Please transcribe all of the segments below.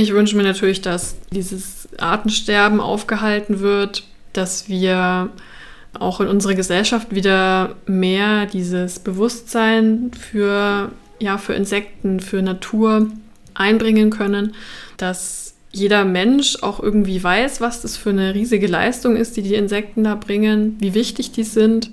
Ich wünsche mir natürlich, dass dieses Artensterben aufgehalten wird, dass wir auch in unserer Gesellschaft wieder mehr dieses Bewusstsein für, ja, für Insekten, für Natur einbringen können, dass jeder Mensch auch irgendwie weiß, was das für eine riesige Leistung ist, die die Insekten da bringen, wie wichtig die sind.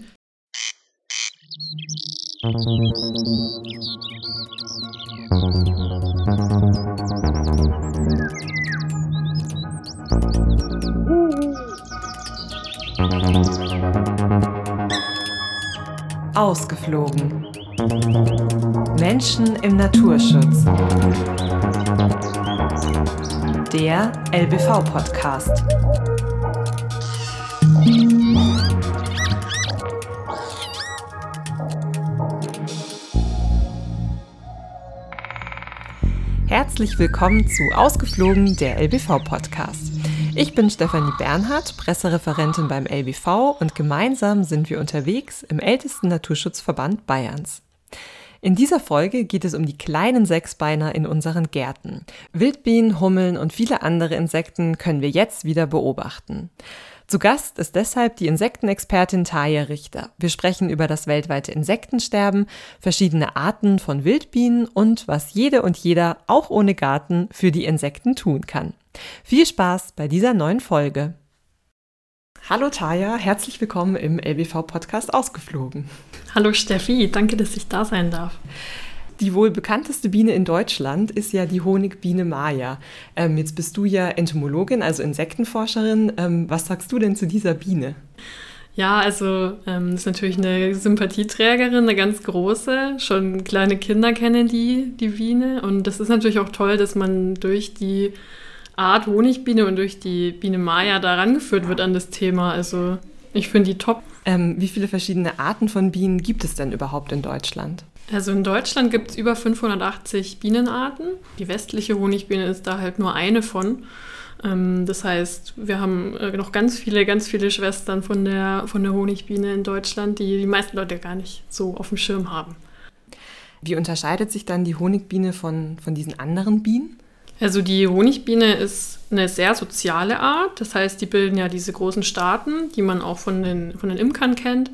Ausgeflogen. Menschen im Naturschutz. Der LBV-Podcast. Herzlich willkommen zu Ausgeflogen, der LBV-Podcast. Ich bin Stefanie Bernhardt, Pressereferentin beim LBV und gemeinsam sind wir unterwegs im ältesten Naturschutzverband Bayerns. In dieser Folge geht es um die kleinen Sechsbeiner in unseren Gärten. Wildbienen, Hummeln und viele andere Insekten können wir jetzt wieder beobachten. Zu Gast ist deshalb die Insektenexpertin Taya Richter. Wir sprechen über das weltweite Insektensterben, verschiedene Arten von Wildbienen und was jede und jeder, auch ohne Garten, für die Insekten tun kann. Viel Spaß bei dieser neuen Folge. Hallo Taya, herzlich willkommen im LBV-Podcast Ausgeflogen. Hallo Steffi, danke, dass ich da sein darf. Die wohl bekannteste Biene in Deutschland ist ja die Honigbiene Maya. Ähm, jetzt bist du ja Entomologin, also Insektenforscherin. Ähm, was sagst du denn zu dieser Biene? Ja, also ähm, ist natürlich eine Sympathieträgerin, eine ganz große. Schon kleine Kinder kennen die, die Biene. Und das ist natürlich auch toll, dass man durch die Art Honigbiene und durch die Biene Maya da rangeführt wird an das Thema. Also ich finde die top. Ähm, wie viele verschiedene Arten von Bienen gibt es denn überhaupt in Deutschland? Also in Deutschland gibt es über 580 Bienenarten. Die westliche Honigbiene ist da halt nur eine von. Ähm, das heißt, wir haben äh, noch ganz viele, ganz viele Schwestern von der, von der Honigbiene in Deutschland, die die meisten Leute gar nicht so auf dem Schirm haben. Wie unterscheidet sich dann die Honigbiene von, von diesen anderen Bienen? Also die Honigbiene ist eine sehr soziale Art. Das heißt, die bilden ja diese großen Staaten, die man auch von den, von den Imkern kennt.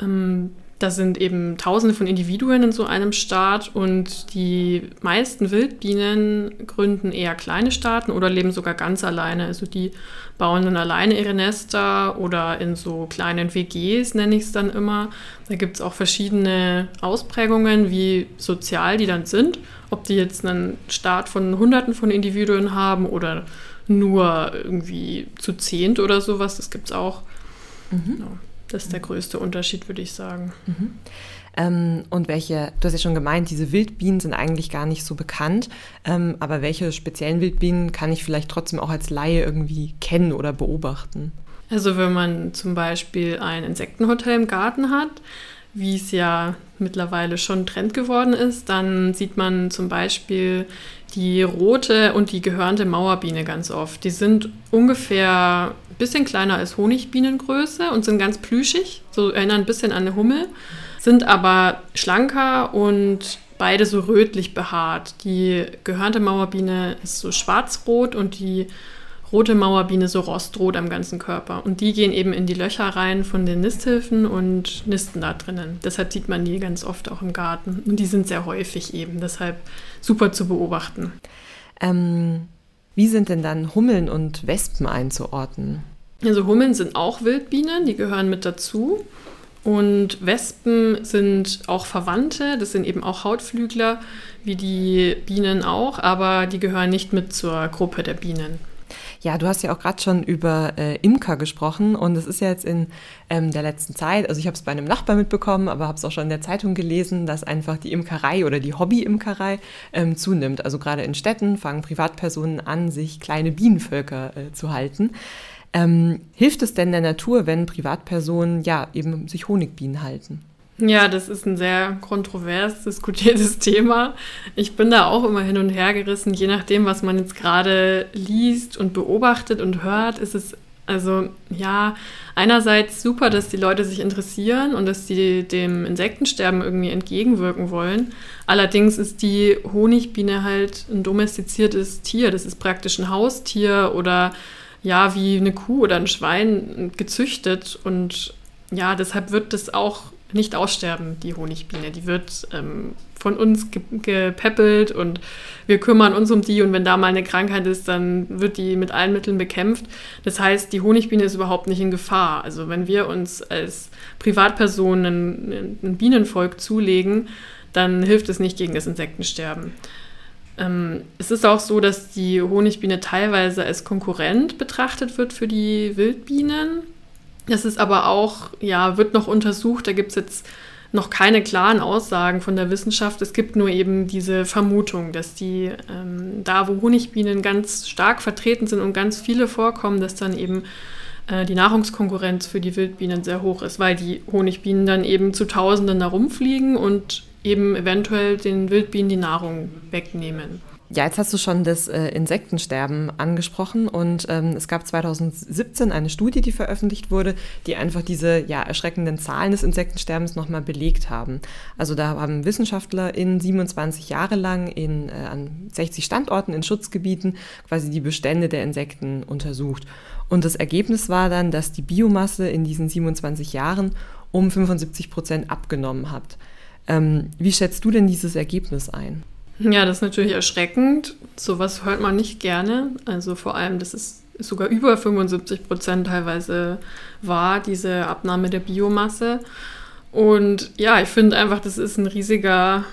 Ähm, da sind eben tausende von Individuen in so einem Staat und die meisten Wildbienen gründen eher kleine Staaten oder leben sogar ganz alleine. Also die bauen dann alleine ihre Nester oder in so kleinen WGs, nenne ich es dann immer. Da gibt es auch verschiedene Ausprägungen, wie sozial die dann sind. Ob die jetzt einen Staat von Hunderten von Individuen haben oder nur irgendwie zu zehnt oder sowas, das gibt es auch. Mhm. Das ist der größte Unterschied, würde ich sagen. Mhm. Ähm, und welche, du hast ja schon gemeint, diese Wildbienen sind eigentlich gar nicht so bekannt, ähm, aber welche speziellen Wildbienen kann ich vielleicht trotzdem auch als Laie irgendwie kennen oder beobachten? Also wenn man zum Beispiel ein Insektenhotel im Garten hat, wie es ja mittlerweile schon Trend geworden ist, dann sieht man zum Beispiel die rote und die gehörnte Mauerbiene ganz oft. Die sind ungefähr ein bisschen kleiner als Honigbienengröße und sind ganz plüschig, so erinnern ein bisschen an eine Hummel, sind aber schlanker und beide so rötlich behaart. Die gehörnte Mauerbiene ist so schwarzrot und die rote Mauerbiene so rostrot am ganzen Körper. Und die gehen eben in die Löcher rein von den Nisthilfen und nisten da drinnen. Deshalb sieht man die ganz oft auch im Garten. Und die sind sehr häufig eben, deshalb super zu beobachten. Ähm, wie sind denn dann Hummeln und Wespen einzuordnen? Also Hummeln sind auch Wildbienen, die gehören mit dazu. Und Wespen sind auch Verwandte, das sind eben auch Hautflügler, wie die Bienen auch, aber die gehören nicht mit zur Gruppe der Bienen. Ja, du hast ja auch gerade schon über äh, Imker gesprochen und es ist ja jetzt in ähm, der letzten Zeit, also ich habe es bei einem Nachbar mitbekommen, aber habe es auch schon in der Zeitung gelesen, dass einfach die Imkerei oder die Hobby-Imkerei ähm, zunimmt. Also gerade in Städten fangen Privatpersonen an, sich kleine Bienenvölker äh, zu halten. Ähm, hilft es denn der Natur, wenn Privatpersonen ja eben sich Honigbienen halten? Ja, das ist ein sehr kontrovers diskutiertes Thema. Ich bin da auch immer hin und her gerissen, je nachdem, was man jetzt gerade liest und beobachtet und hört, ist es Also ja, einerseits super, dass die Leute sich interessieren und dass sie dem Insektensterben irgendwie entgegenwirken wollen. Allerdings ist die Honigbiene halt ein domestiziertes Tier. Das ist praktisch ein Haustier oder ja, wie eine Kuh oder ein Schwein gezüchtet. Und ja, deshalb wird das auch nicht aussterben, die Honigbiene. Die wird ähm, von uns ge gepäppelt und wir kümmern uns um die und wenn da mal eine Krankheit ist, dann wird die mit allen Mitteln bekämpft. Das heißt, die Honigbiene ist überhaupt nicht in Gefahr. Also wenn wir uns als Privatpersonen ein, ein Bienenvolk zulegen, dann hilft es nicht gegen das Insektensterben. Ähm, es ist auch so, dass die Honigbiene teilweise als Konkurrent betrachtet wird für die Wildbienen. Das ist aber auch, ja, wird noch untersucht. Da gibt es jetzt noch keine klaren Aussagen von der Wissenschaft. Es gibt nur eben diese Vermutung, dass die ähm, da, wo Honigbienen ganz stark vertreten sind und ganz viele vorkommen, dass dann eben äh, die Nahrungskonkurrenz für die Wildbienen sehr hoch ist, weil die Honigbienen dann eben zu Tausenden herumfliegen und eben eventuell den Wildbienen die Nahrung wegnehmen. Ja, jetzt hast du schon das äh, Insektensterben angesprochen und ähm, es gab 2017 eine Studie, die veröffentlicht wurde, die einfach diese ja, erschreckenden Zahlen des Insektensterbens nochmal belegt haben. Also da haben Wissenschaftler in 27 Jahre lang in, äh, an 60 Standorten in Schutzgebieten quasi die Bestände der Insekten untersucht. Und das Ergebnis war dann, dass die Biomasse in diesen 27 Jahren um 75 Prozent abgenommen hat. Ähm, wie schätzt du denn dieses Ergebnis ein? Ja, das ist natürlich erschreckend. Sowas hört man nicht gerne. Also vor allem, dass es sogar über 75 Prozent teilweise war, diese Abnahme der Biomasse. Und ja, ich finde einfach, das ist ein riesiger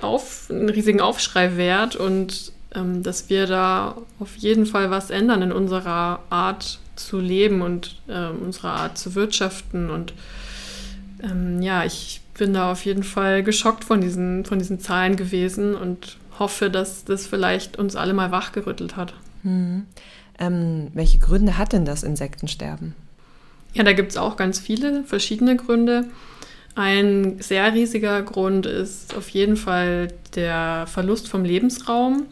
Auf, einen riesigen Aufschrei wert und ähm, dass wir da auf jeden Fall was ändern in unserer Art zu leben und äh, unserer Art zu wirtschaften. Und ähm, ja, ich bin da auf jeden Fall geschockt von diesen, von diesen Zahlen gewesen und hoffe, dass das vielleicht uns alle mal wachgerüttelt hat. Hm. Ähm, welche Gründe hat denn das Insektensterben? Ja, da gibt es auch ganz viele verschiedene Gründe. Ein sehr riesiger Grund ist auf jeden Fall der Verlust vom Lebensraum.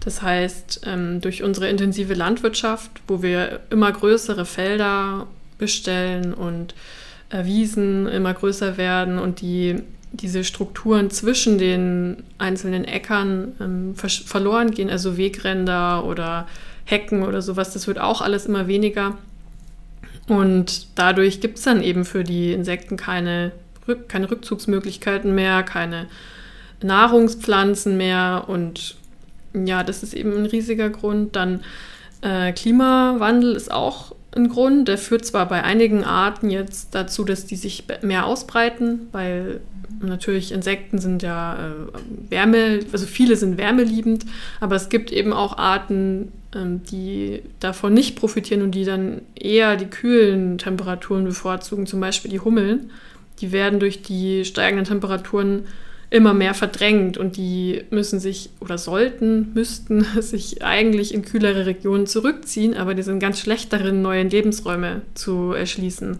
Das heißt, ähm, durch unsere intensive Landwirtschaft, wo wir immer größere Felder bestellen und Wiesen immer größer werden und die, diese Strukturen zwischen den einzelnen Äckern ähm, verloren gehen, also Wegränder oder Hecken oder sowas, das wird auch alles immer weniger. Und dadurch gibt es dann eben für die Insekten keine, keine Rückzugsmöglichkeiten mehr, keine Nahrungspflanzen mehr. Und ja, das ist eben ein riesiger Grund. Dann äh, Klimawandel ist auch ein Grund. Der führt zwar bei einigen Arten jetzt dazu, dass die sich mehr ausbreiten, weil natürlich Insekten sind ja äh, Wärme, also viele sind wärmeliebend, aber es gibt eben auch Arten, ähm, die davon nicht profitieren und die dann eher die kühlen Temperaturen bevorzugen, zum Beispiel die Hummeln. Die werden durch die steigenden Temperaturen immer mehr verdrängt und die müssen sich oder sollten, müssten sich eigentlich in kühlere Regionen zurückziehen, aber die sind ganz schlecht darin, neue Lebensräume zu erschließen.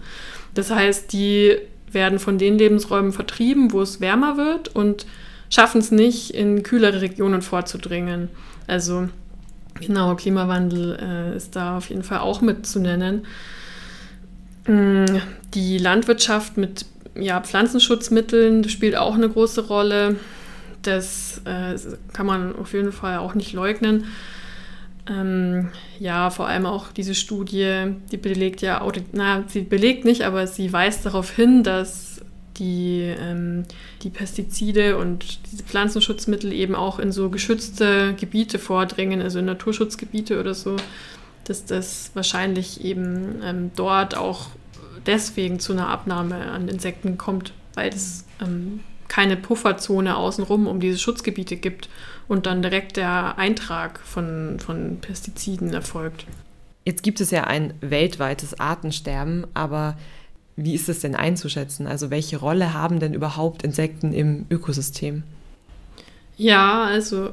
Das heißt, die werden von den Lebensräumen vertrieben, wo es wärmer wird und schaffen es nicht, in kühlere Regionen vorzudringen. Also genau, Klimawandel äh, ist da auf jeden Fall auch mit zu nennen. Mm, die Landwirtschaft mit ja, Pflanzenschutzmitteln spielt auch eine große Rolle. Das äh, kann man auf jeden Fall auch nicht leugnen. Ähm, ja, vor allem auch diese Studie, die belegt ja, na, sie belegt nicht, aber sie weist darauf hin, dass die, ähm, die Pestizide und diese Pflanzenschutzmittel eben auch in so geschützte Gebiete vordringen, also in Naturschutzgebiete oder so, dass das wahrscheinlich eben ähm, dort auch deswegen zu einer Abnahme an Insekten kommt, weil es ähm, keine Pufferzone außenrum um diese Schutzgebiete gibt und dann direkt der Eintrag von, von Pestiziden erfolgt. Jetzt gibt es ja ein weltweites Artensterben, aber wie ist es denn einzuschätzen? Also welche Rolle haben denn überhaupt Insekten im Ökosystem? Ja, also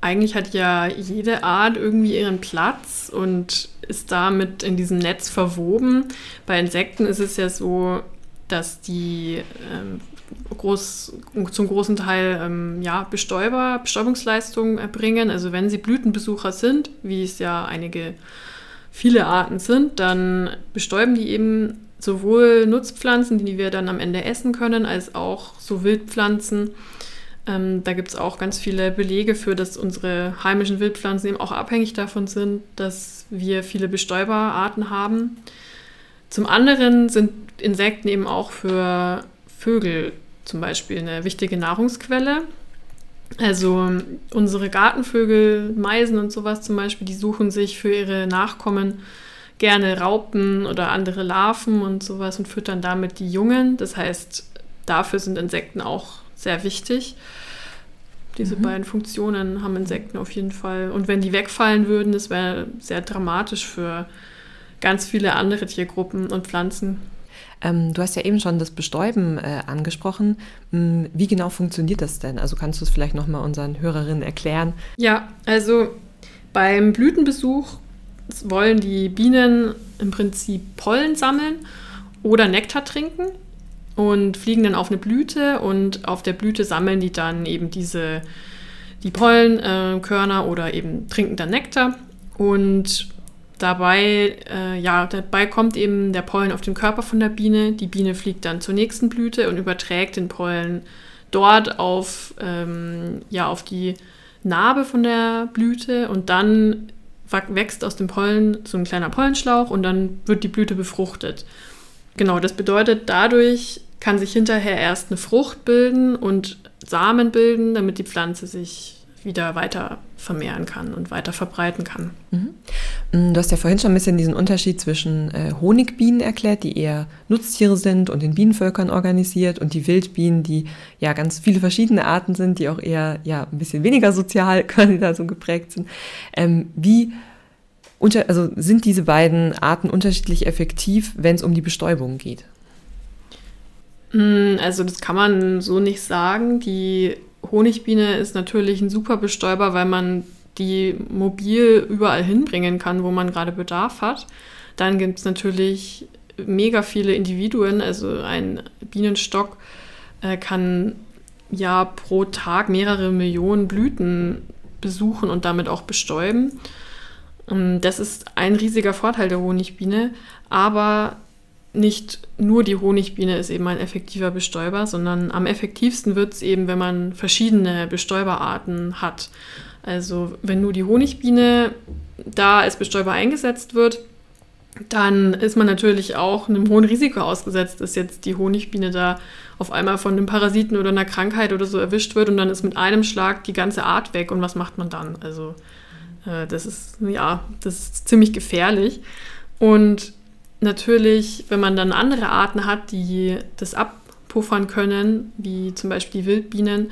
eigentlich hat ja jede Art irgendwie ihren Platz und ist damit in diesem Netz verwoben. Bei Insekten ist es ja so, dass die ähm, groß, zum großen Teil ähm, ja, Bestäuber, Bestäubungsleistungen erbringen. Also wenn sie Blütenbesucher sind, wie es ja einige viele Arten sind, dann bestäuben die eben sowohl Nutzpflanzen, die wir dann am Ende essen können, als auch so Wildpflanzen. Ähm, da gibt es auch ganz viele Belege für, dass unsere heimischen Wildpflanzen eben auch abhängig davon sind, dass wir viele Bestäuberarten haben. Zum anderen sind Insekten eben auch für Vögel zum Beispiel eine wichtige Nahrungsquelle. Also unsere Gartenvögel, Meisen und sowas zum Beispiel, die suchen sich für ihre Nachkommen gerne Raupen oder andere Larven und sowas und füttern damit die Jungen. Das heißt, dafür sind Insekten auch sehr wichtig. Diese mhm. beiden Funktionen haben Insekten auf jeden Fall. Und wenn die wegfallen würden, das wäre sehr dramatisch für ganz viele andere Tiergruppen und Pflanzen. Ähm, du hast ja eben schon das Bestäuben äh, angesprochen. Hm, wie genau funktioniert das denn? Also kannst du es vielleicht nochmal unseren Hörerinnen erklären? Ja, also beim Blütenbesuch wollen die Bienen im Prinzip Pollen sammeln oder Nektar trinken und fliegen dann auf eine Blüte und auf der Blüte sammeln die dann eben diese die Pollenkörner äh, oder eben trinken dann Nektar und dabei äh, ja dabei kommt eben der Pollen auf den Körper von der Biene. Die Biene fliegt dann zur nächsten Blüte und überträgt den Pollen dort auf ähm, ja auf die Narbe von der Blüte und dann wächst aus dem Pollen so ein kleiner Pollenschlauch und dann wird die Blüte befruchtet. Genau, das bedeutet, dadurch kann sich hinterher erst eine Frucht bilden und Samen bilden, damit die Pflanze sich wieder weiter vermehren kann und weiter verbreiten kann. Mhm. Mm, du hast ja vorhin schon ein bisschen diesen Unterschied zwischen äh, Honigbienen erklärt, die eher Nutztiere sind und in Bienenvölkern organisiert und die Wildbienen, die ja ganz viele verschiedene Arten sind, die auch eher ja ein bisschen weniger sozial quasi da so geprägt sind. Ähm, wie unter, also sind diese beiden Arten unterschiedlich effektiv, wenn es um die Bestäubung geht? Mm, also das kann man so nicht sagen. Die Honigbiene ist natürlich ein super Bestäuber, weil man die mobil überall hinbringen kann, wo man gerade Bedarf hat. Dann gibt es natürlich mega viele Individuen. Also ein Bienenstock äh, kann ja pro Tag mehrere Millionen Blüten besuchen und damit auch bestäuben. Das ist ein riesiger Vorteil der Honigbiene, aber nicht nur die Honigbiene ist eben ein effektiver Bestäuber, sondern am effektivsten wird es eben, wenn man verschiedene Bestäuberarten hat. Also wenn nur die Honigbiene da als Bestäuber eingesetzt wird, dann ist man natürlich auch einem hohen Risiko ausgesetzt, dass jetzt die Honigbiene da auf einmal von einem Parasiten oder einer Krankheit oder so erwischt wird und dann ist mit einem Schlag die ganze Art weg und was macht man dann? Also äh, das ist ja, das ist ziemlich gefährlich und natürlich, wenn man dann andere Arten hat, die das abpuffern können, wie zum Beispiel die Wildbienen,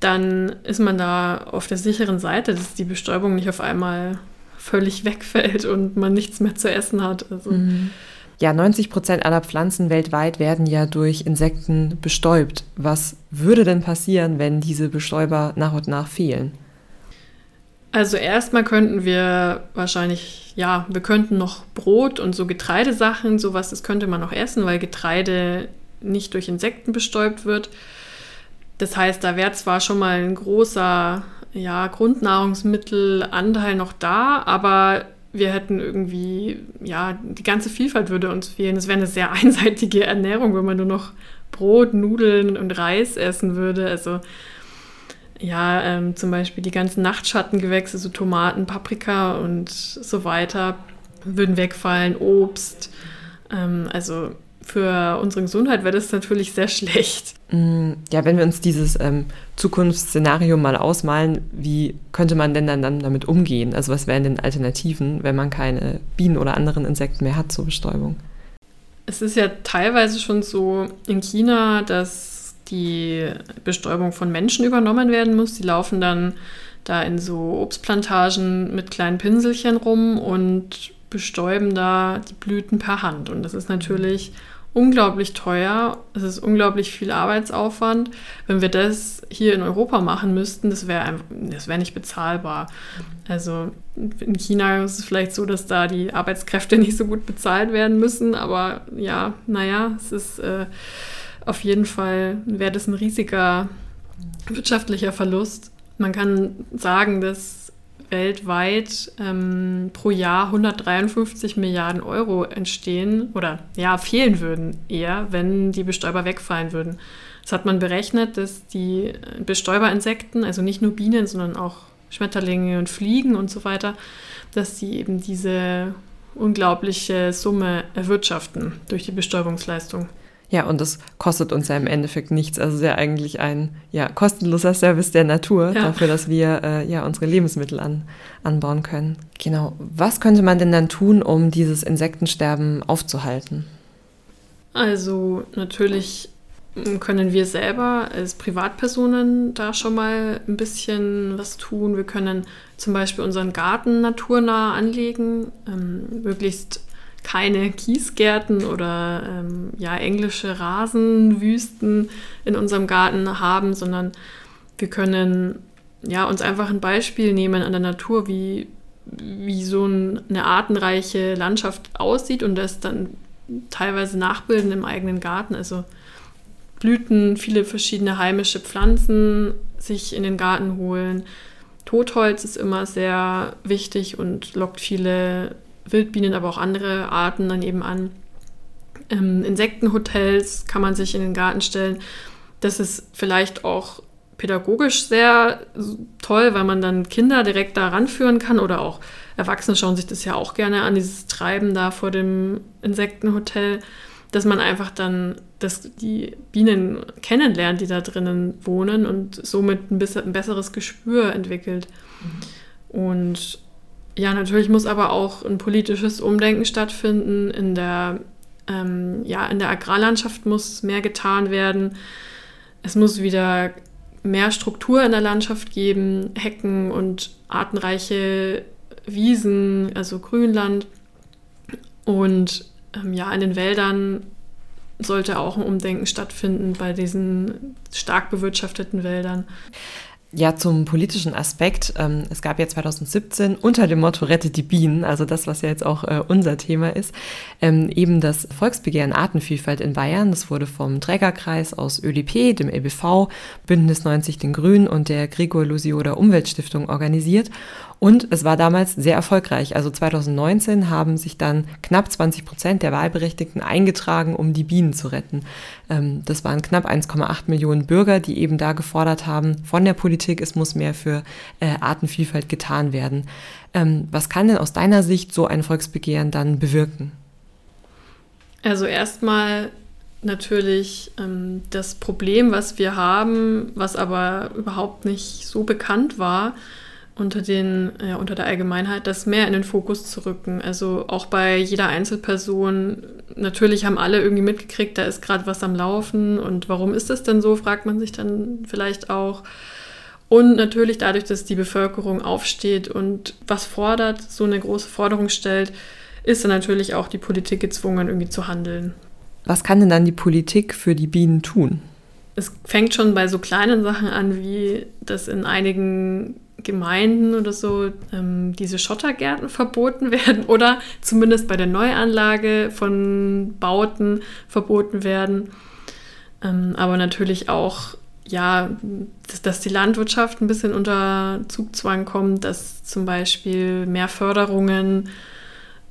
dann ist man da auf der sicheren Seite, dass die Bestäubung nicht auf einmal völlig wegfällt und man nichts mehr zu essen hat. Also, mhm. Ja, 90 Prozent aller Pflanzen weltweit werden ja durch Insekten bestäubt. Was würde denn passieren, wenn diese Bestäuber nach und nach fehlen? Also erstmal könnten wir wahrscheinlich, ja, wir könnten noch Brot und so Getreidesachen, sowas, das könnte man noch essen, weil Getreide nicht durch Insekten bestäubt wird. Das heißt, da wäre zwar schon mal ein großer ja, Grundnahrungsmittelanteil noch da, aber wir hätten irgendwie, ja, die ganze Vielfalt würde uns fehlen. Es wäre eine sehr einseitige Ernährung, wenn man nur noch Brot, Nudeln und Reis essen würde. Also ja, ähm, zum Beispiel die ganzen Nachtschattengewächse, so Tomaten, Paprika und so weiter, würden wegfallen, Obst. Ähm, also für unsere Gesundheit wäre das natürlich sehr schlecht. Mm, ja, wenn wir uns dieses ähm, Zukunftsszenario mal ausmalen, wie könnte man denn dann, dann damit umgehen? Also was wären denn Alternativen, wenn man keine Bienen oder anderen Insekten mehr hat zur Bestäubung? Es ist ja teilweise schon so in China, dass die Bestäubung von Menschen übernommen werden muss. Die laufen dann da in so Obstplantagen mit kleinen Pinselchen rum und bestäuben da die Blüten per Hand. Und das ist natürlich unglaublich teuer. Es ist unglaublich viel Arbeitsaufwand. Wenn wir das hier in Europa machen müssten, das wäre das wär nicht bezahlbar. Also in China ist es vielleicht so, dass da die Arbeitskräfte nicht so gut bezahlt werden müssen. Aber ja, naja, es ist. Äh, auf jeden Fall wäre das ein riesiger wirtschaftlicher Verlust. Man kann sagen, dass weltweit ähm, pro Jahr 153 Milliarden Euro entstehen oder ja, fehlen würden eher, wenn die Bestäuber wegfallen würden. Das hat man berechnet, dass die Bestäuberinsekten, also nicht nur Bienen, sondern auch Schmetterlinge und Fliegen und so weiter, dass sie eben diese unglaubliche Summe erwirtschaften durch die Bestäubungsleistung. Ja, und das kostet uns ja im Endeffekt nichts. Also es ist ja eigentlich ein ja, kostenloser Service der Natur ja. dafür, dass wir äh, ja unsere Lebensmittel an, anbauen können. Genau. Was könnte man denn dann tun, um dieses Insektensterben aufzuhalten? Also natürlich können wir selber als Privatpersonen da schon mal ein bisschen was tun. Wir können zum Beispiel unseren Garten naturnah anlegen, ähm, möglichst keine Kiesgärten oder ähm, ja, englische Rasenwüsten in unserem Garten haben, sondern wir können ja, uns einfach ein Beispiel nehmen an der Natur, wie, wie so ein, eine artenreiche Landschaft aussieht und das dann teilweise nachbilden im eigenen Garten. Also Blüten, viele verschiedene heimische Pflanzen sich in den Garten holen. Totholz ist immer sehr wichtig und lockt viele Wildbienen, aber auch andere Arten dann eben an. Ähm, Insektenhotels kann man sich in den Garten stellen. Das ist vielleicht auch pädagogisch sehr toll, weil man dann Kinder direkt da ranführen kann oder auch Erwachsene schauen sich das ja auch gerne an, dieses Treiben da vor dem Insektenhotel dass man einfach dann dass die Bienen kennenlernt, die da drinnen wohnen und somit ein, bisschen, ein besseres Gespür entwickelt. Mhm. Und ja, natürlich muss aber auch ein politisches Umdenken stattfinden. In der, ähm, ja, in der Agrarlandschaft muss mehr getan werden. Es muss wieder mehr Struktur in der Landschaft geben, Hecken und artenreiche Wiesen, also Grünland. Und ähm, ja, in den Wäldern sollte auch ein Umdenken stattfinden bei diesen stark bewirtschafteten Wäldern. Ja, zum politischen Aspekt. Ähm, es gab ja 2017 unter dem Motto Rettet die Bienen, also das, was ja jetzt auch äh, unser Thema ist, ähm, eben das Volksbegehren Artenvielfalt in Bayern. Das wurde vom Trägerkreis aus ÖDP, dem LBV, Bündnis 90 den Grünen und der Gregor Lusioda Umweltstiftung organisiert. Und es war damals sehr erfolgreich. Also 2019 haben sich dann knapp 20 Prozent der Wahlberechtigten eingetragen, um die Bienen zu retten. Ähm, das waren knapp 1,8 Millionen Bürger, die eben da gefordert haben von der Politik, es muss mehr für äh, Artenvielfalt getan werden. Ähm, was kann denn aus deiner Sicht so ein Volksbegehren dann bewirken? Also erstmal natürlich ähm, das Problem, was wir haben, was aber überhaupt nicht so bekannt war, unter, den, ja, unter der Allgemeinheit, das mehr in den Fokus zu rücken. Also auch bei jeder Einzelperson, natürlich haben alle irgendwie mitgekriegt, da ist gerade was am Laufen und warum ist das denn so, fragt man sich dann vielleicht auch. Und natürlich dadurch, dass die Bevölkerung aufsteht und was fordert, so eine große Forderung stellt, ist dann natürlich auch die Politik gezwungen, irgendwie zu handeln. Was kann denn dann die Politik für die Bienen tun? Es fängt schon bei so kleinen Sachen an, wie das in einigen Gemeinden oder so ähm, diese Schottergärten verboten werden oder zumindest bei der Neuanlage von Bauten verboten werden. Ähm, aber natürlich auch, ja, dass, dass, die Landwirtschaft ein bisschen unter Zugzwang kommt, dass zum Beispiel mehr Förderungen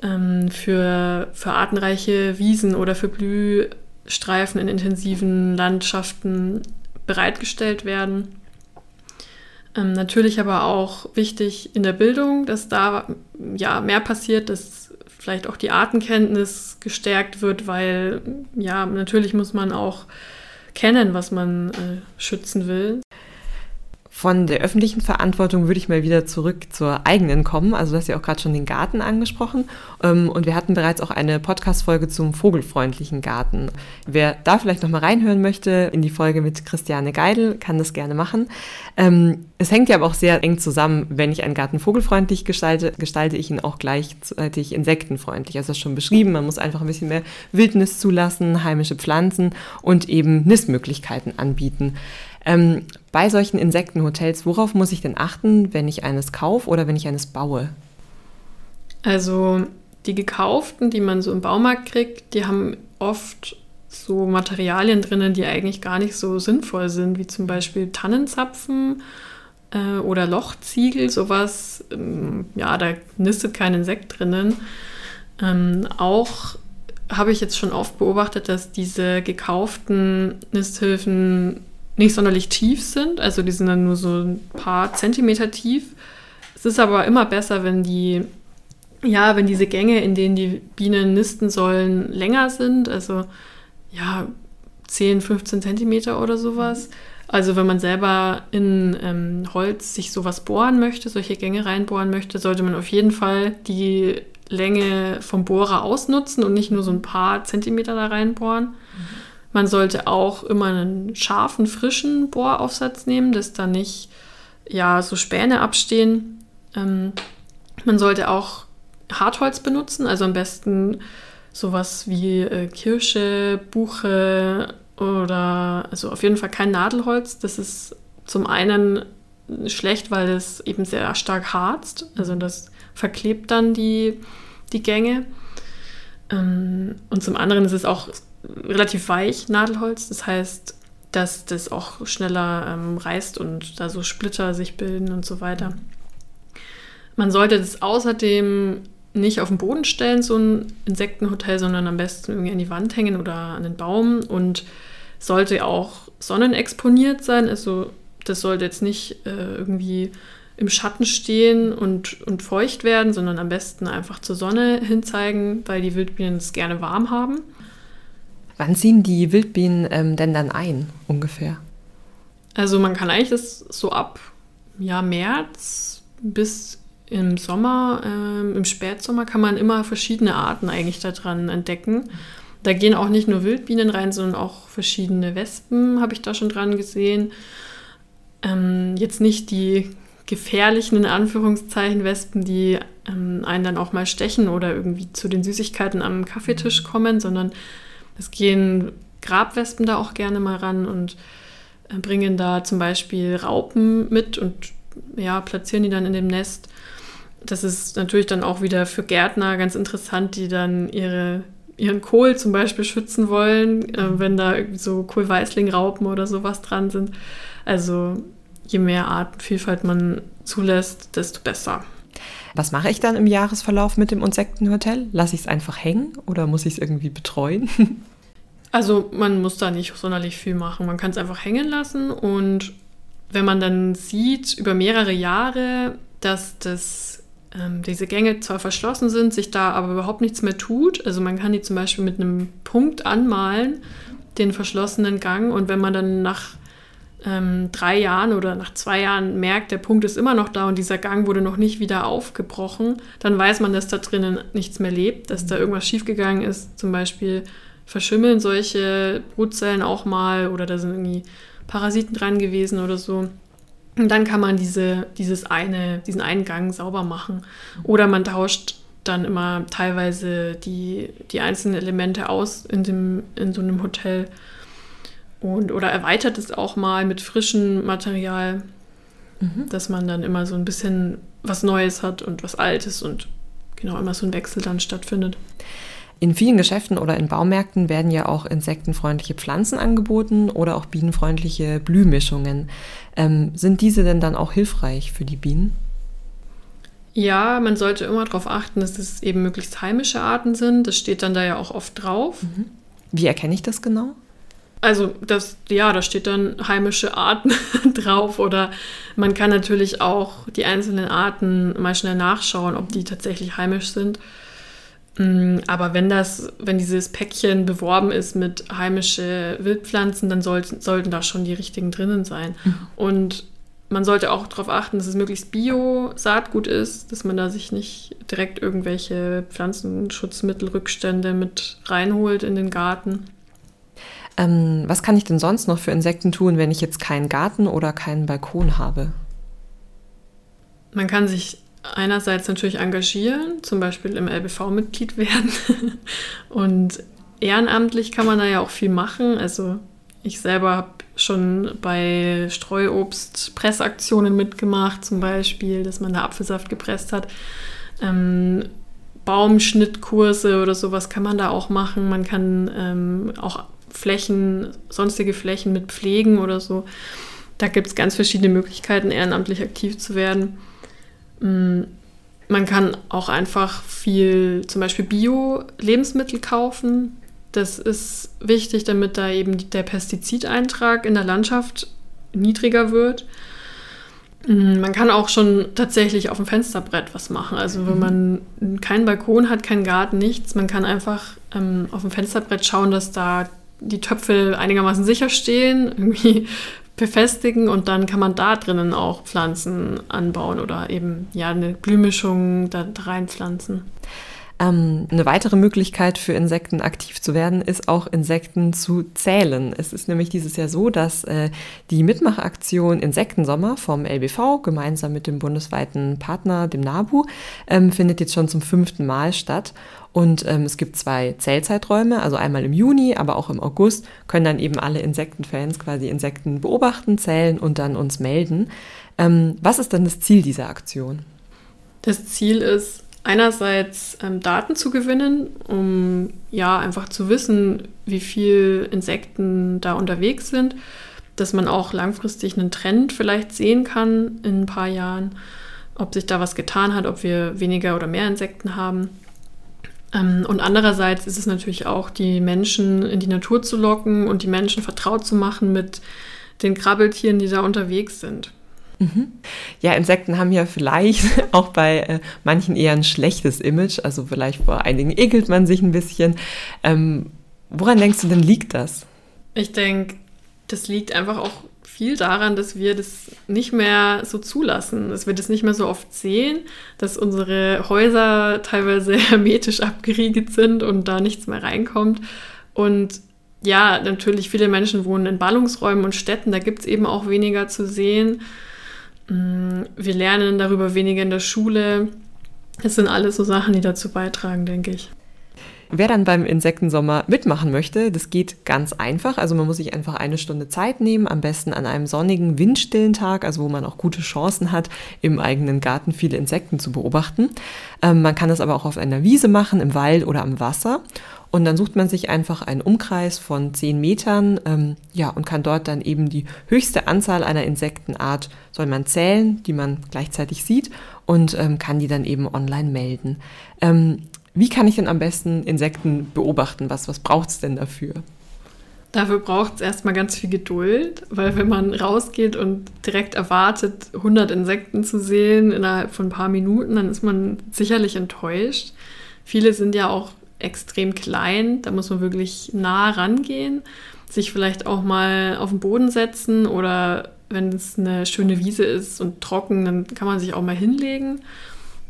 ähm, für, für artenreiche Wiesen oder für Blühstreifen in intensiven Landschaften bereitgestellt werden. Ähm, natürlich aber auch wichtig in der Bildung, dass da ja mehr passiert, dass vielleicht auch die Artenkenntnis gestärkt wird, weil ja, natürlich muss man auch kennen, was man äh, schützen will. Von der öffentlichen Verantwortung würde ich mal wieder zurück zur eigenen kommen. Also du hast ja auch gerade schon den Garten angesprochen. Ähm, und wir hatten bereits auch eine Podcast-Folge zum vogelfreundlichen Garten. Wer da vielleicht noch mal reinhören möchte in die Folge mit Christiane Geidel, kann das gerne machen. Ähm, es hängt ja aber auch sehr eng zusammen. Wenn ich einen Garten vogelfreundlich gestalte, gestalte ich ihn auch gleichzeitig insektenfreundlich. Also das ist schon beschrieben. Man muss einfach ein bisschen mehr Wildnis zulassen, heimische Pflanzen und eben Nistmöglichkeiten anbieten. Ähm, bei solchen Insektenhotels, worauf muss ich denn achten, wenn ich eines kaufe oder wenn ich eines baue? Also die gekauften, die man so im Baumarkt kriegt, die haben oft so Materialien drinnen, die eigentlich gar nicht so sinnvoll sind, wie zum Beispiel Tannenzapfen äh, oder Lochziegel, sowas, ähm, ja, da nistet kein Insekt drinnen. Ähm, auch habe ich jetzt schon oft beobachtet, dass diese gekauften Nisthilfen nicht sonderlich tief sind. Also die sind dann nur so ein paar Zentimeter tief. Es ist aber immer besser, wenn die, ja, wenn diese Gänge, in denen die Bienen nisten sollen, länger sind. Also ja, 10, 15 Zentimeter oder sowas. Also wenn man selber in ähm, Holz sich sowas bohren möchte, solche Gänge reinbohren möchte, sollte man auf jeden Fall die Länge vom Bohrer ausnutzen und nicht nur so ein paar Zentimeter da reinbohren. Mhm. Man sollte auch immer einen scharfen, frischen Bohraufsatz nehmen, dass da nicht ja, so Späne abstehen. Ähm, man sollte auch Hartholz benutzen, also am besten sowas wie äh, Kirsche, Buche oder also auf jeden Fall kein Nadelholz. Das ist zum einen schlecht, weil es eben sehr stark harzt. Also das verklebt dann die, die Gänge. Ähm, und zum anderen ist es auch relativ weich, Nadelholz. Das heißt, dass das auch schneller ähm, reißt und da so Splitter sich bilden und so weiter. Man sollte das außerdem nicht auf den Boden stellen, so ein Insektenhotel, sondern am besten irgendwie an die Wand hängen oder an den Baum und sollte auch sonnenexponiert sein. Also das sollte jetzt nicht äh, irgendwie im Schatten stehen und, und feucht werden, sondern am besten einfach zur Sonne hinzeigen, weil die Wildbienen es gerne warm haben. Wann ziehen die Wildbienen ähm, denn dann ein, ungefähr? Also man kann eigentlich das so ab ja, März bis im Sommer, ähm, im Spätsommer kann man immer verschiedene Arten eigentlich daran entdecken. Da gehen auch nicht nur Wildbienen rein, sondern auch verschiedene Wespen habe ich da schon dran gesehen. Ähm, jetzt nicht die gefährlichen, in Anführungszeichen, Wespen, die ähm, einen dann auch mal stechen oder irgendwie zu den Süßigkeiten am Kaffeetisch kommen, sondern es gehen Grabwespen da auch gerne mal ran und äh, bringen da zum Beispiel Raupen mit und ja, platzieren die dann in dem Nest. Das ist natürlich dann auch wieder für Gärtner ganz interessant, die dann ihre, ihren Kohl zum Beispiel schützen wollen, äh, wenn da so Kohlweißlingraupen oder sowas dran sind. Also je mehr Artenvielfalt man zulässt, desto besser. Was mache ich dann im Jahresverlauf mit dem Insektenhotel? Lasse ich es einfach hängen oder muss ich es irgendwie betreuen? Also man muss da nicht sonderlich viel machen. Man kann es einfach hängen lassen und wenn man dann sieht über mehrere Jahre, dass das, ähm, diese Gänge zwar verschlossen sind, sich da aber überhaupt nichts mehr tut, also man kann die zum Beispiel mit einem Punkt anmalen, den verschlossenen Gang und wenn man dann nach ähm, drei Jahren oder nach zwei Jahren merkt, der Punkt ist immer noch da und dieser Gang wurde noch nicht wieder aufgebrochen, dann weiß man, dass da drinnen nichts mehr lebt, dass da irgendwas schiefgegangen ist. Zum Beispiel verschimmeln solche Brutzellen auch mal oder da sind irgendwie Parasiten dran gewesen oder so. Und dann kann man diese, dieses eine, diesen einen Gang sauber machen. Oder man tauscht dann immer teilweise die, die einzelnen Elemente aus in, dem, in so einem Hotel und, oder erweitert es auch mal mit frischem Material, mhm. dass man dann immer so ein bisschen was Neues hat und was Altes und genau immer so ein Wechsel dann stattfindet. In vielen Geschäften oder in Baumärkten werden ja auch insektenfreundliche Pflanzen angeboten oder auch bienenfreundliche Blühmischungen. Ähm, sind diese denn dann auch hilfreich für die Bienen? Ja, man sollte immer darauf achten, dass es eben möglichst heimische Arten sind. Das steht dann da ja auch oft drauf. Mhm. Wie erkenne ich das genau? Also das, ja, da steht dann heimische Arten drauf oder man kann natürlich auch die einzelnen Arten mal schnell nachschauen, ob die tatsächlich heimisch sind. Mm, aber wenn das, wenn dieses Päckchen beworben ist mit heimische Wildpflanzen, dann sollten, sollten da schon die richtigen drinnen sein. Mhm. Und man sollte auch darauf achten, dass es möglichst Bio-Saatgut ist, dass man da sich nicht direkt irgendwelche Pflanzenschutzmittelrückstände mit reinholt in den Garten. Ähm, was kann ich denn sonst noch für Insekten tun, wenn ich jetzt keinen Garten oder keinen Balkon habe? Man kann sich einerseits natürlich engagieren, zum Beispiel im LBV Mitglied werden. Und ehrenamtlich kann man da ja auch viel machen. Also ich selber habe schon bei Streuobst-Pressaktionen mitgemacht, zum Beispiel, dass man da Apfelsaft gepresst hat. Ähm, Baumschnittkurse oder sowas kann man da auch machen. Man kann ähm, auch Flächen, sonstige Flächen mit pflegen oder so. da gibt es ganz verschiedene Möglichkeiten, ehrenamtlich aktiv zu werden. Mm, man kann auch einfach viel, zum Beispiel Bio-Lebensmittel kaufen. Das ist wichtig, damit da eben der Pestizideintrag in der Landschaft niedriger wird. Mm, man kann auch schon tatsächlich auf dem Fensterbrett was machen. Also wenn mhm. man keinen Balkon hat, keinen Garten, nichts, man kann einfach ähm, auf dem Fensterbrett schauen, dass da die Töpfe einigermaßen sicher stehen, irgendwie befestigen und dann kann man da drinnen auch Pflanzen anbauen oder eben ja eine Blühmischung da reinpflanzen. Ähm, eine weitere Möglichkeit für Insekten aktiv zu werden, ist auch Insekten zu zählen. Es ist nämlich dieses Jahr so, dass äh, die Mitmachaktion Insektensommer vom LBV gemeinsam mit dem bundesweiten Partner, dem NABU, ähm, findet jetzt schon zum fünften Mal statt. Und ähm, es gibt zwei Zählzeiträume, also einmal im Juni, aber auch im August können dann eben alle Insektenfans quasi Insekten beobachten, zählen und dann uns melden. Ähm, was ist dann das Ziel dieser Aktion? Das Ziel ist, einerseits ähm, Daten zu gewinnen, um ja einfach zu wissen, wie viele Insekten da unterwegs sind, dass man auch langfristig einen Trend vielleicht sehen kann in ein paar Jahren, ob sich da was getan hat, ob wir weniger oder mehr Insekten haben. Ähm, und andererseits ist es natürlich auch, die Menschen in die Natur zu locken und die Menschen vertraut zu machen mit den Krabbeltieren, die da unterwegs sind. Mhm. Ja, Insekten haben ja vielleicht auch bei äh, manchen eher ein schlechtes Image. Also vielleicht vor einigen ekelt man sich ein bisschen. Ähm, woran denkst du denn liegt das? Ich denke, das liegt einfach auch viel daran, dass wir das nicht mehr so zulassen, dass wir das nicht mehr so oft sehen, dass unsere Häuser teilweise hermetisch abgeriegelt sind und da nichts mehr reinkommt. Und ja, natürlich, viele Menschen wohnen in Ballungsräumen und Städten, da gibt es eben auch weniger zu sehen. Mm, wir lernen darüber weniger in der Schule. Es sind alles so Sachen, die dazu beitragen, denke ich. Wer dann beim Insektensommer mitmachen möchte, das geht ganz einfach. Also man muss sich einfach eine Stunde Zeit nehmen, am besten an einem sonnigen, windstillen Tag, also wo man auch gute Chancen hat, im eigenen Garten viele Insekten zu beobachten. Ähm, man kann das aber auch auf einer Wiese machen, im Wald oder am Wasser. Und dann sucht man sich einfach einen Umkreis von 10 Metern, ähm, ja, und kann dort dann eben die höchste Anzahl einer Insektenart soll man zählen, die man gleichzeitig sieht und ähm, kann die dann eben online melden. Ähm, wie kann ich denn am besten Insekten beobachten? Was, was braucht es denn dafür? Dafür braucht es erstmal ganz viel Geduld, weil wenn man rausgeht und direkt erwartet, 100 Insekten zu sehen innerhalb von ein paar Minuten, dann ist man sicherlich enttäuscht. Viele sind ja auch extrem klein, da muss man wirklich nah rangehen, sich vielleicht auch mal auf den Boden setzen oder wenn es eine schöne Wiese ist und trocken, dann kann man sich auch mal hinlegen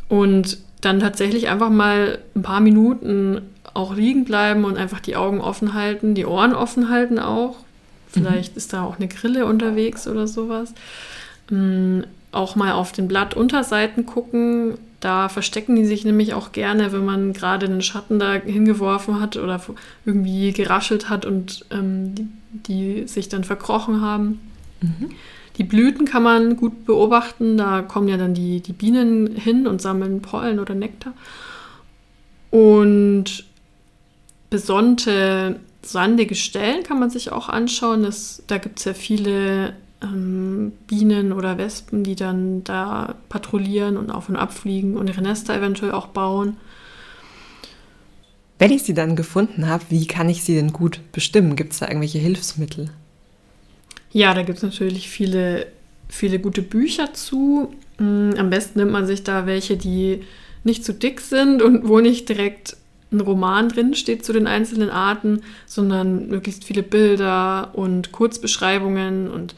und dann tatsächlich einfach mal ein paar Minuten auch liegen bleiben und einfach die Augen offen halten, die Ohren offen halten auch. Vielleicht mhm. ist da auch eine Grille unterwegs oder sowas. Ähm, auch mal auf den Blattunterseiten gucken. Da verstecken die sich nämlich auch gerne, wenn man gerade einen Schatten da hingeworfen hat oder irgendwie geraschelt hat und ähm, die, die, sich dann verkrochen haben. Die Blüten kann man gut beobachten. Da kommen ja dann die, die Bienen hin und sammeln Pollen oder Nektar. Und besonnte, sandige Stellen kann man sich auch anschauen. Das, da gibt es ja viele ähm, Bienen oder Wespen, die dann da patrouillieren und auf und ab fliegen und ihre Nester eventuell auch bauen. Wenn ich sie dann gefunden habe, wie kann ich sie denn gut bestimmen? Gibt es da irgendwelche Hilfsmittel? Ja, da gibt es natürlich viele, viele gute Bücher zu. Mm, am besten nimmt man sich da welche, die nicht zu dick sind und wo nicht direkt ein Roman drin steht zu den einzelnen Arten, sondern möglichst viele Bilder und Kurzbeschreibungen und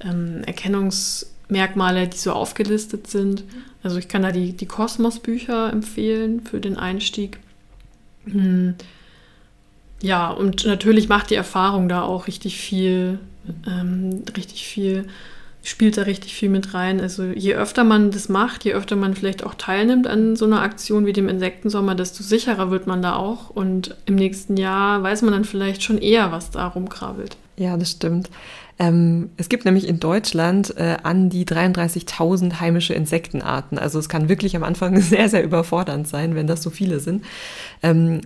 ähm, Erkennungsmerkmale, die so aufgelistet sind. Also ich kann da die, die Kosmos-Bücher empfehlen für den Einstieg. Hm. Ja, und natürlich macht die Erfahrung da auch richtig viel, ähm, richtig viel, spielt da richtig viel mit rein. Also je öfter man das macht, je öfter man vielleicht auch teilnimmt an so einer Aktion wie dem Insektensommer, desto sicherer wird man da auch. Und im nächsten Jahr weiß man dann vielleicht schon eher, was da rumkrabbelt. Ja, das stimmt. Ähm, es gibt nämlich in Deutschland äh, an die 33.000 heimische Insektenarten. Also es kann wirklich am Anfang sehr, sehr überfordernd sein, wenn das so viele sind. Ähm,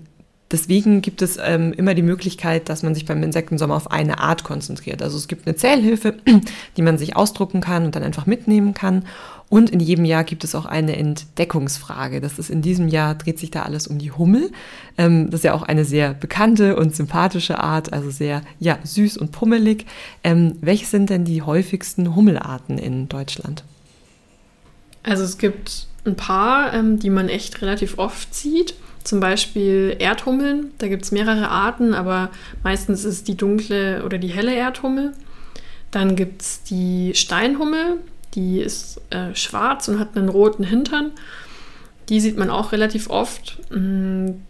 Deswegen gibt es ähm, immer die Möglichkeit, dass man sich beim Insektensommer auf eine Art konzentriert. Also es gibt eine Zählhilfe, die man sich ausdrucken kann und dann einfach mitnehmen kann. Und in jedem Jahr gibt es auch eine Entdeckungsfrage. Das ist in diesem Jahr dreht sich da alles um die Hummel. Ähm, das ist ja auch eine sehr bekannte und sympathische Art, also sehr ja, süß und pummelig. Ähm, welche sind denn die häufigsten Hummelarten in Deutschland? Also es gibt ein paar, ähm, die man echt relativ oft sieht. Zum Beispiel Erdhummeln. Da gibt es mehrere Arten, aber meistens ist die dunkle oder die helle Erdhummel. Dann gibt es die Steinhummel. Die ist äh, schwarz und hat einen roten Hintern. Die sieht man auch relativ oft. Ähm,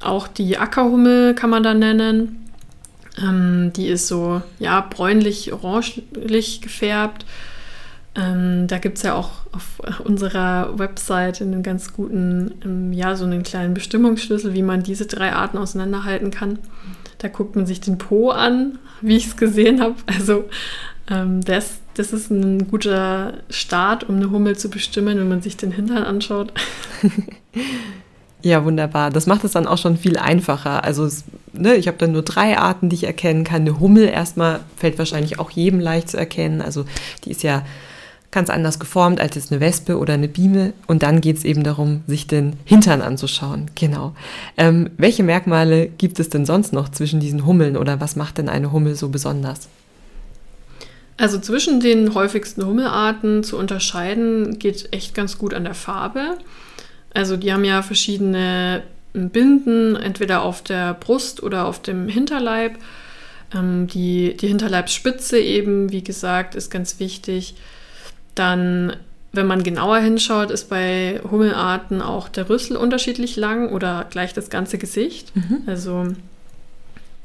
auch die Ackerhummel kann man da nennen. Ähm, die ist so ja, bräunlich-orangelich gefärbt. Ähm, da gibt es ja auch auf unserer Website einen ganz guten, ähm, ja, so einen kleinen Bestimmungsschlüssel, wie man diese drei Arten auseinanderhalten kann. Da guckt man sich den Po an, wie ich es gesehen habe. Also ähm, das, das ist ein guter Start, um eine Hummel zu bestimmen, wenn man sich den Hintern anschaut. Ja, wunderbar. Das macht es dann auch schon viel einfacher. Also ne, ich habe dann nur drei Arten, die ich erkennen kann. Eine Hummel erstmal fällt wahrscheinlich auch jedem leicht zu erkennen. Also die ist ja ganz anders geformt als jetzt eine Wespe oder eine Biene. Und dann geht es eben darum, sich den Hintern anzuschauen. Genau. Ähm, welche Merkmale gibt es denn sonst noch zwischen diesen Hummeln oder was macht denn eine Hummel so besonders? Also zwischen den häufigsten Hummelarten zu unterscheiden geht echt ganz gut an der Farbe. Also die haben ja verschiedene Binden, entweder auf der Brust oder auf dem Hinterleib. Ähm, die, die Hinterleibsspitze eben, wie gesagt, ist ganz wichtig. Dann, wenn man genauer hinschaut, ist bei Hummelarten auch der Rüssel unterschiedlich lang oder gleich das ganze Gesicht. Mhm. Also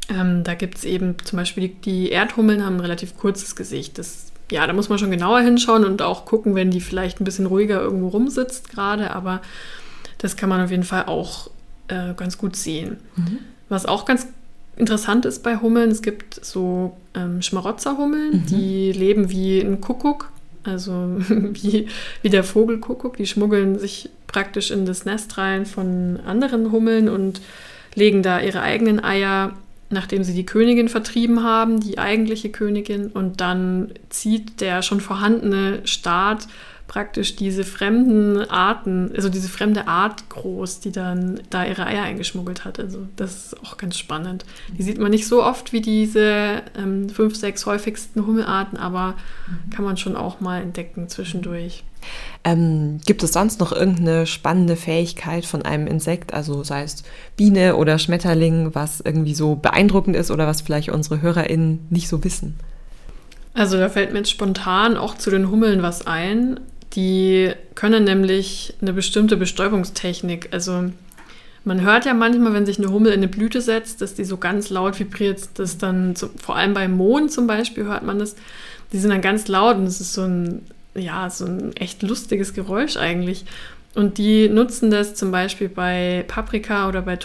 ähm, da gibt es eben zum Beispiel die, die, Erdhummeln haben ein relativ kurzes Gesicht. Das, ja, da muss man schon genauer hinschauen und auch gucken, wenn die vielleicht ein bisschen ruhiger irgendwo rumsitzt gerade, aber das kann man auf jeden Fall auch äh, ganz gut sehen. Mhm. Was auch ganz interessant ist bei Hummeln, es gibt so ähm, Schmarotzerhummeln, mhm. die leben wie ein Kuckuck also wie, wie der Vogelkuckuck, die schmuggeln sich praktisch in das Nest rein von anderen Hummeln und legen da ihre eigenen Eier, nachdem sie die Königin vertrieben haben, die eigentliche Königin, und dann zieht der schon vorhandene Staat praktisch diese fremden Arten, also diese fremde Art groß, die dann da ihre Eier eingeschmuggelt hat. Also das ist auch ganz spannend. Die sieht man nicht so oft wie diese ähm, fünf, sechs häufigsten Hummelarten, aber kann man schon auch mal entdecken zwischendurch. Ähm, gibt es sonst noch irgendeine spannende Fähigkeit von einem Insekt, also sei es Biene oder Schmetterling, was irgendwie so beeindruckend ist oder was vielleicht unsere HörerInnen nicht so wissen? Also da fällt mir jetzt spontan auch zu den Hummeln was ein. Die können nämlich eine bestimmte Bestäubungstechnik. Also man hört ja manchmal, wenn sich eine Hummel in eine Blüte setzt, dass die so ganz laut vibriert. Das dann, so, vor allem beim Mond zum Beispiel hört man das. Die sind dann ganz laut und es ist so ein, ja, so ein echt lustiges Geräusch eigentlich. Und die nutzen das zum Beispiel bei Paprika oder bei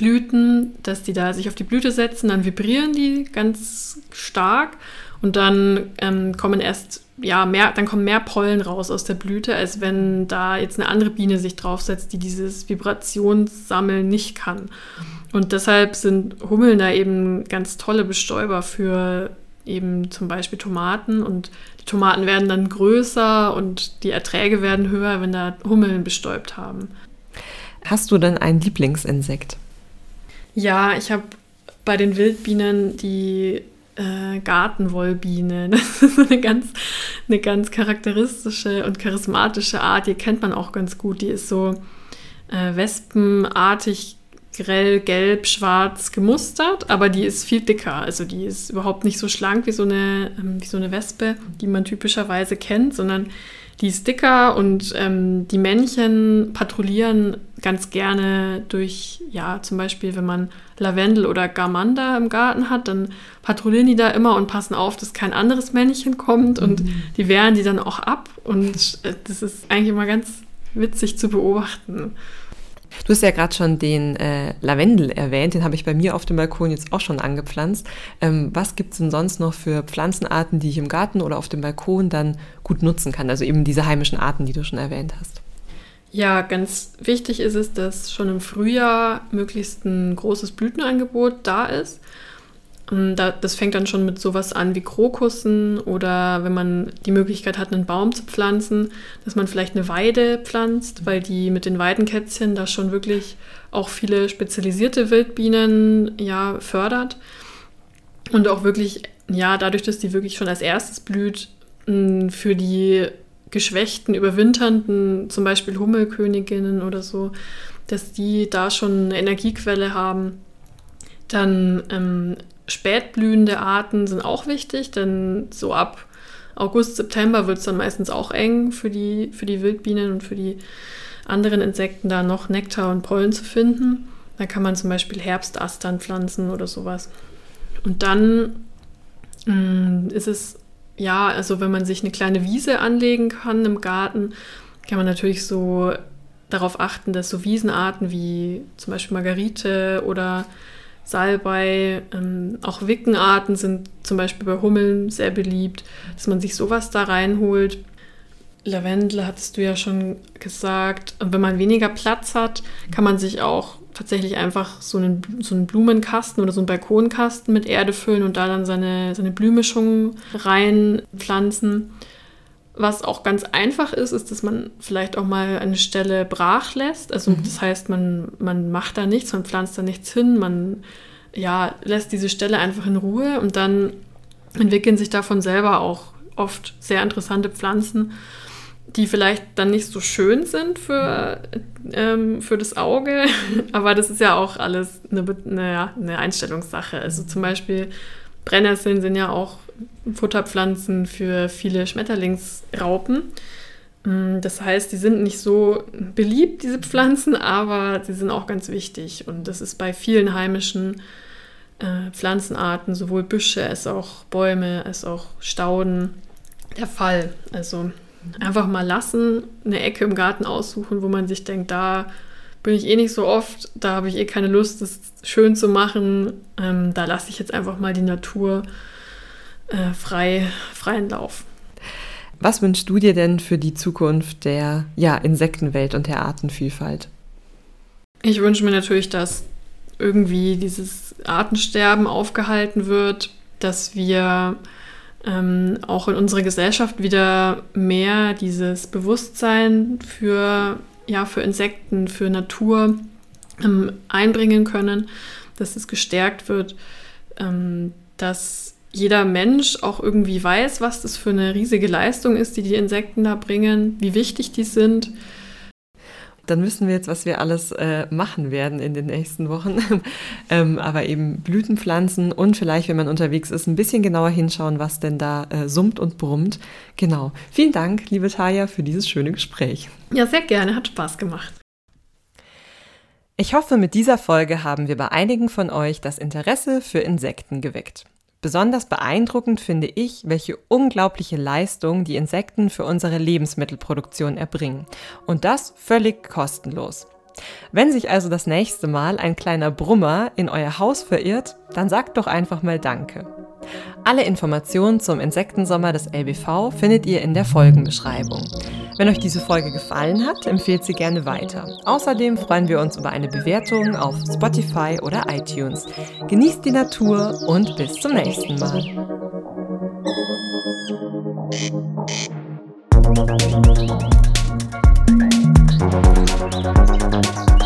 Tomatenblüten, dass die da sich auf die Blüte setzen, dann vibrieren die ganz stark und dann ähm, kommen erst ja, mehr, dann kommen mehr Pollen raus aus der Blüte, als wenn da jetzt eine andere Biene sich draufsetzt, die dieses Vibrationssammeln nicht kann. Und deshalb sind Hummeln da eben ganz tolle Bestäuber für eben zum Beispiel Tomaten. Und die Tomaten werden dann größer und die Erträge werden höher, wenn da Hummeln bestäubt haben. Hast du denn ein Lieblingsinsekt? Ja, ich habe bei den Wildbienen die äh, Gartenwollbiene. Das ist eine ganz, eine ganz charakteristische und charismatische Art. Die kennt man auch ganz gut. Die ist so äh, wespenartig grell, gelb, schwarz gemustert, aber die ist viel dicker. Also die ist überhaupt nicht so schlank wie so eine, ähm, wie so eine Wespe, die man typischerweise kennt, sondern die ist dicker und ähm, die Männchen patrouillieren ganz gerne durch, ja, zum Beispiel, wenn man Lavendel oder Garmander im Garten hat, dann patrouillieren die da immer und passen auf, dass kein anderes Männchen kommt und mhm. die wehren die dann auch ab und äh, das ist eigentlich immer ganz witzig zu beobachten. Du hast ja gerade schon den äh, Lavendel erwähnt, den habe ich bei mir auf dem Balkon jetzt auch schon angepflanzt. Ähm, was gibt es denn sonst noch für Pflanzenarten, die ich im Garten oder auf dem Balkon dann gut nutzen kann? Also eben diese heimischen Arten, die du schon erwähnt hast. Ja, ganz wichtig ist es, dass schon im Frühjahr möglichst ein großes Blütenangebot da ist. Das fängt dann schon mit sowas an wie Krokussen oder wenn man die Möglichkeit hat, einen Baum zu pflanzen, dass man vielleicht eine Weide pflanzt, weil die mit den Weidenkätzchen da schon wirklich auch viele spezialisierte Wildbienen ja fördert. Und auch wirklich, ja, dadurch, dass die wirklich schon als erstes blüht, für die geschwächten, überwinternden, zum Beispiel Hummelköniginnen oder so, dass die da schon eine Energiequelle haben. Dann ähm, spätblühende Arten sind auch wichtig, denn so ab August, September wird es dann meistens auch eng für die, für die Wildbienen und für die anderen Insekten da noch Nektar und Pollen zu finden. Da kann man zum Beispiel Herbstastern pflanzen oder sowas. Und dann mh, mm, ist es ja, also wenn man sich eine kleine Wiese anlegen kann im Garten, kann man natürlich so darauf achten, dass so Wiesenarten wie zum Beispiel Margarite oder Salbei, ähm, auch Wickenarten sind zum Beispiel bei Hummeln sehr beliebt, dass man sich sowas da reinholt. Lavendel hattest du ja schon gesagt. Und wenn man weniger Platz hat, kann man sich auch tatsächlich einfach so einen, so einen Blumenkasten oder so einen Balkonkasten mit Erde füllen und da dann seine, seine Blühmischung reinpflanzen. Was auch ganz einfach ist, ist, dass man vielleicht auch mal eine Stelle brach lässt. Also mhm. das heißt, man, man macht da nichts, man pflanzt da nichts hin, man ja, lässt diese Stelle einfach in Ruhe und dann entwickeln sich davon selber auch oft sehr interessante Pflanzen die vielleicht dann nicht so schön sind für, ähm, für das Auge, aber das ist ja auch alles eine, eine, eine Einstellungssache. Also zum Beispiel Brennnesseln sind ja auch Futterpflanzen für viele Schmetterlingsraupen. Mm, das heißt, die sind nicht so beliebt, diese Pflanzen, aber sie sind auch ganz wichtig. Und das ist bei vielen heimischen äh, Pflanzenarten, sowohl Büsche als auch Bäume, als auch Stauden, der Fall. Also einfach mal lassen, eine Ecke im Garten aussuchen, wo man sich denkt, da bin ich eh nicht so oft, da habe ich eh keine Lust, das schön zu machen. Ähm, da lasse ich jetzt einfach mal die Natur äh, frei, freien Lauf. Was wünschst du dir denn für die Zukunft der ja, Insektenwelt und der Artenvielfalt? Ich wünsche mir natürlich, dass irgendwie dieses Artensterben aufgehalten wird, dass wir ähm, auch in unsere Gesellschaft wieder mehr dieses Bewusstsein für, ja, für Insekten, für Natur ähm, einbringen können, dass es gestärkt wird, ähm, dass jeder Mensch auch irgendwie weiß, was das für eine riesige Leistung ist, die die Insekten da bringen, wie wichtig die sind dann wissen wir jetzt, was wir alles äh, machen werden in den nächsten Wochen. ähm, aber eben Blütenpflanzen und vielleicht, wenn man unterwegs ist, ein bisschen genauer hinschauen, was denn da äh, summt und brummt. Genau. Vielen Dank, liebe Taya, für dieses schöne Gespräch. Ja, sehr gerne. Hat Spaß gemacht. Ich hoffe, mit dieser Folge haben wir bei einigen von euch das Interesse für Insekten geweckt. Besonders beeindruckend finde ich, welche unglaubliche Leistung die Insekten für unsere Lebensmittelproduktion erbringen. Und das völlig kostenlos. Wenn sich also das nächste Mal ein kleiner Brummer in euer Haus verirrt, dann sagt doch einfach mal Danke. Alle Informationen zum Insektensommer des LBV findet ihr in der Folgenbeschreibung. Wenn euch diese Folge gefallen hat, empfehlt sie gerne weiter. Außerdem freuen wir uns über eine Bewertung auf Spotify oder iTunes. Genießt die Natur und bis zum nächsten Mal. どどどどどどどどどどど